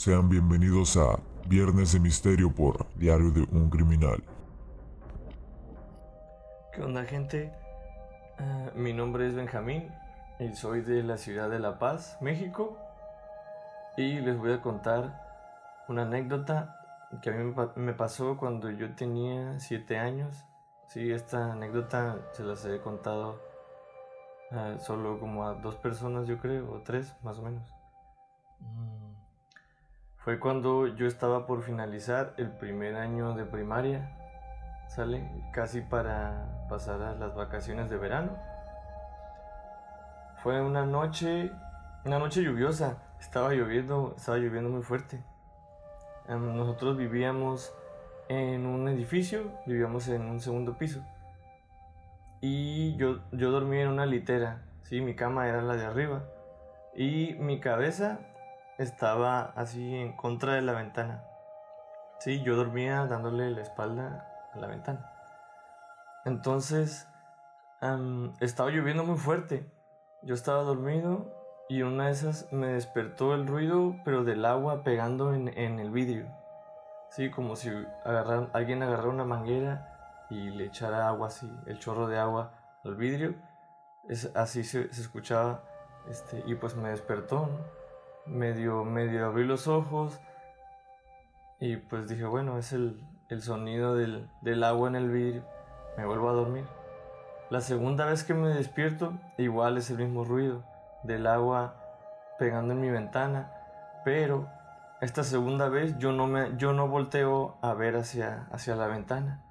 Sean bienvenidos a Viernes de Misterio por Diario de un Criminal. ¿Qué onda gente? Ah, mi nombre es Benjamín y soy de la ciudad de La Paz, México. Y les voy a contar una anécdota que a mí me pasó cuando yo tenía 7 años. Sí, esta anécdota se las he contado ah, solo como a dos personas yo creo, o tres más o menos. Mm. Fue cuando yo estaba por finalizar el primer año de primaria, ¿sale? Casi para pasar a las vacaciones de verano. Fue una noche, una noche lluviosa, estaba lloviendo, estaba lloviendo muy fuerte. Em, nosotros vivíamos en un edificio, vivíamos en un segundo piso. Y yo, yo dormía en una litera, ¿sí? Mi cama era la de arriba. Y mi cabeza estaba así en contra de la ventana. Sí, yo dormía dándole la espalda a la ventana. Entonces, estaba lloviendo muy fuerte. Yo estaba dormido y una de esas me despertó el ruido, pero del agua pegando en, el vidrio. Sí, como si alguien agarrara una manguera y le echara agua así, el chorro de agua al vidrio. Es, así se, escuchaba este, y pues me despertó. Medio, medio abrí los ojos y pues dije, bueno, es el, sonido del, agua en el vidrio. Me vuelvo a dormir. La segunda vez que me despierto, igual es el mismo ruido del agua pegando en mi ventana, pero esta segunda vez yo no, me, yo no volteo a ver hacia, hacia la ventana,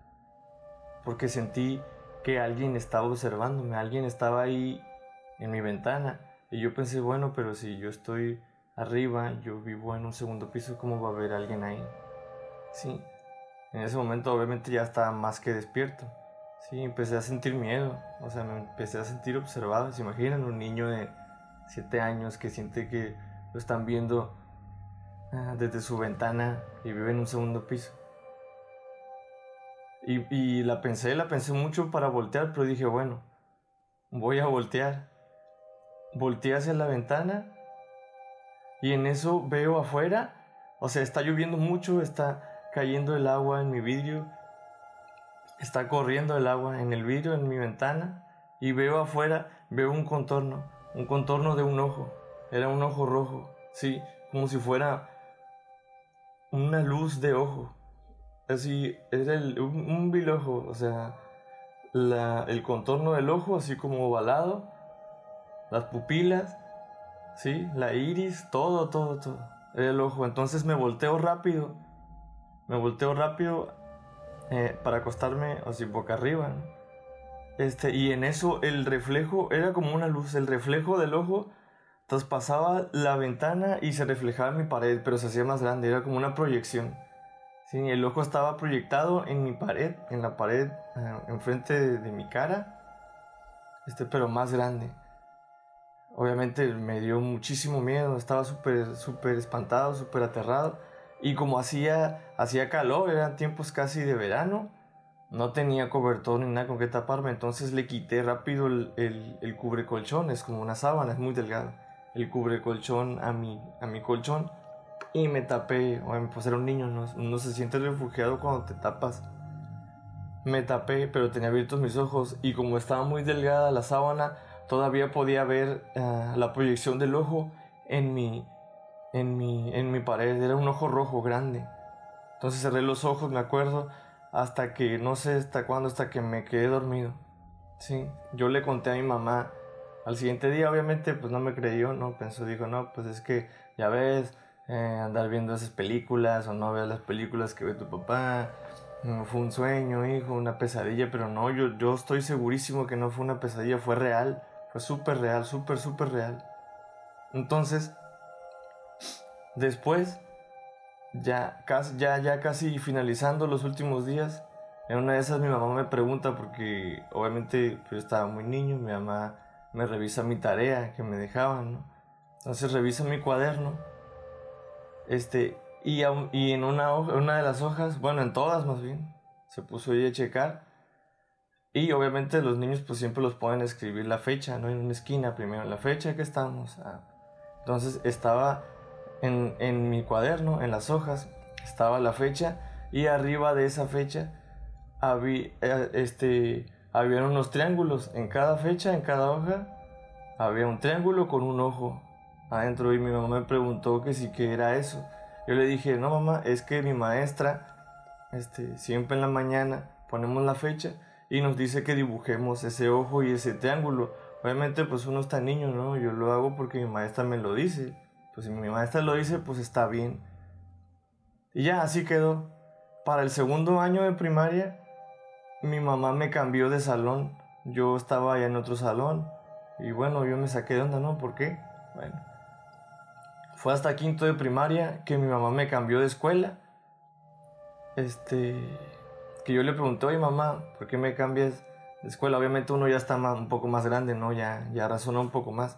porque sentí que alguien estaba observándome, alguien estaba ahí en mi ventana, y yo pensé, bueno, pero si yo estoy arriba, yo vivo en un segundo piso, ¿cómo va a haber alguien ahí? Sí, en ese momento obviamente ya estaba más que despierto. Sí, empecé a sentir miedo, o sea, me empecé a sentir observado. ¿Se imaginan un niño de 7 años que siente que lo están viendo ah, desde su ventana y vive en un segundo piso? Y, y la pensé, la pensé mucho para voltear, pero dije, bueno, voy a voltear. Volteé hacia la ventana y en eso veo afuera, o sea, está lloviendo mucho, está cayendo el agua en mi vidrio, está corriendo el agua en el vidrio, en mi ventana, y veo afuera, veo un contorno, un contorno de un ojo, era un ojo rojo, sí, como si fuera una luz de ojo, así, era un, un bilojo, o sea, el contorno del ojo, así como ovalado, las pupilas, Sí, la iris, todo, todo, todo. El ojo. Entonces me volteo rápido. Me volteo rápido eh, para acostarme así boca arriba. Este, y en eso el reflejo era como una luz. El reflejo del ojo traspasaba la ventana y se reflejaba en mi pared, pero se hacía más grande. Era como una proyección. Sí, el ojo estaba proyectado en mi pared, en la pared eh, enfrente de, de mi cara. Este, pero más grande. Obviamente me dio muchísimo miedo, estaba súper, súper espantado, súper aterrado. Y como hacía, hacía calor, eran tiempos casi de verano, no tenía cobertor ni nada con que taparme, entonces le quité rápido el, el, el cubre colchón, es como una sábana, es muy delgado. El cubre colchón a mi, a mi colchón y me tapé, pues era un niño, ¿no? uno se siente refugiado cuando te tapas. Me tapé, pero tenía abiertos mis ojos y como estaba muy delgada la sábana, todavía podía ver eh, la proyección del ojo en mi, en, mi, en mi pared. Era un ojo rojo grande. Entonces cerré los ojos, me acuerdo, hasta que no sé hasta cuándo, hasta que me quedé dormido. Sí, yo le conté a mi mamá. Al siguiente día, obviamente, pues no me creyó, ¿no? Pensó, dijo, no, pues es que ya ves, eh, andar viendo esas películas o no veas las películas que ve tu papá. Fue un sueño, hijo, una pesadilla, pero no, yo, yo estoy segurísimo que no fue una pesadilla, fue real Fue súper real, súper, súper real. Entonces, después, ya, ya, ya casi finalizando los últimos días, en una de esas mi mamá me pregunta, porque obviamente yo estaba muy niño, mi mamá me revisa mi tarea que me dejaban, ¿no? Entonces revisa mi cuaderno, este, y, y en una, una de las hojas, bueno, en todas más bien, se puso ella a checar, y obviamente los niños pues siempre los pueden escribir la fecha, ¿no? En una esquina primero, la fecha que estamos. Ah. Entonces estaba en, en mi cuaderno, en las hojas, estaba la fecha y arriba de esa fecha había, eh, este, había unos triángulos en cada fecha, en cada hoja, había un triángulo con un ojo adentro y mi mamá me preguntó que si que era eso. Yo le dije, no mamá, es que mi maestra, este, siempre en la mañana ponemos la fecha y nos dice que dibujemos ese ojo y ese triángulo. Obviamente pues uno está niño, ¿no? Yo lo hago porque mi maestra me lo dice. Pues si mi maestra lo dice, pues está bien. Y ya, así quedó. Para el segundo año de primaria, mi mamá me cambió de salón. Yo estaba allá en otro salón. Y bueno, yo me saqué de onda, ¿no? ¿Por qué? Bueno. Fue hasta quinto de primaria que mi mamá me cambió de escuela. Este. Yo le pregunté, oye mamá, ¿por qué me cambias de escuela? Obviamente uno ya está un poco más grande, ¿no? Ya, ya razona un poco más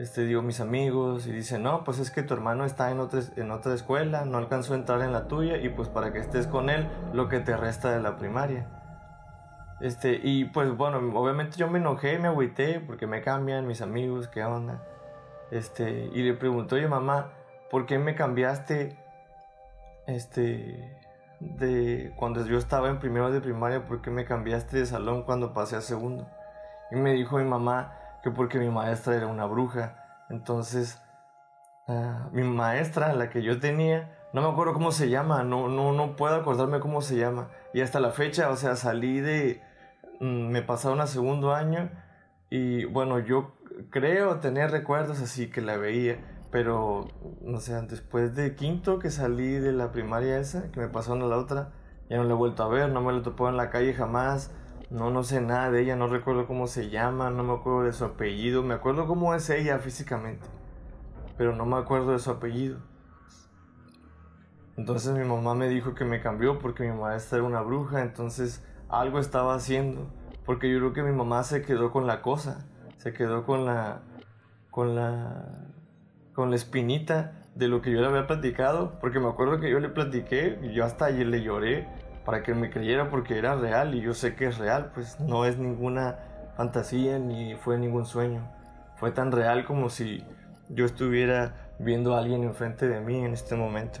este, digo, mis amigos, y dicen, no, pues es que tu hermano está en otra, en otra escuela, no alcanzó a entrar en la tuya, y pues para que estés con él, lo que te resta de la primaria. Este, y pues bueno, obviamente yo me enojé, me agüité, porque me cambian mis amigos, qué onda. Este, y le pregunto, oye mamá, ¿por qué me cambiaste, este, de cuando yo estaba en primero de primaria, ¿por qué me cambiaste de salón cuando pasé a segundo? Y me dijo mi mamá, que porque mi maestra era una bruja. Entonces, ah, mi maestra, la que yo tenía, no me acuerdo cómo se llama, no, no, no puedo acordarme cómo se llama. Y hasta la fecha, o sea, salí de, mm, me pasaron a segundo año y bueno, yo creo tener recuerdos así que la veía, pero, no sé, después de quinto que salí de la primaria esa, que me pasaron a la otra, ya no la he vuelto a ver, no me la topó en la calle jamás. No, no sé nada de ella, no recuerdo cómo se llama, no me acuerdo de su apellido, me acuerdo cómo es ella físicamente, pero no me acuerdo de su apellido. Entonces mi mamá me dijo que me cambió porque mi maestra era una bruja, entonces algo estaba haciendo, porque yo creo que mi mamá se quedó con la cosa, se quedó con la con la con la espinita de lo que yo le había platicado, porque me acuerdo que yo le platiqué y yo hasta ayer le lloré para que me creyera porque era real y yo sé que es real, pues no es ninguna fantasía ni fue ningún sueño. Fue tan real como si yo estuviera viendo a alguien enfrente de mí en este momento.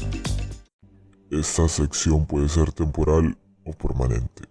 Esta sección puede ser temporal o permanente.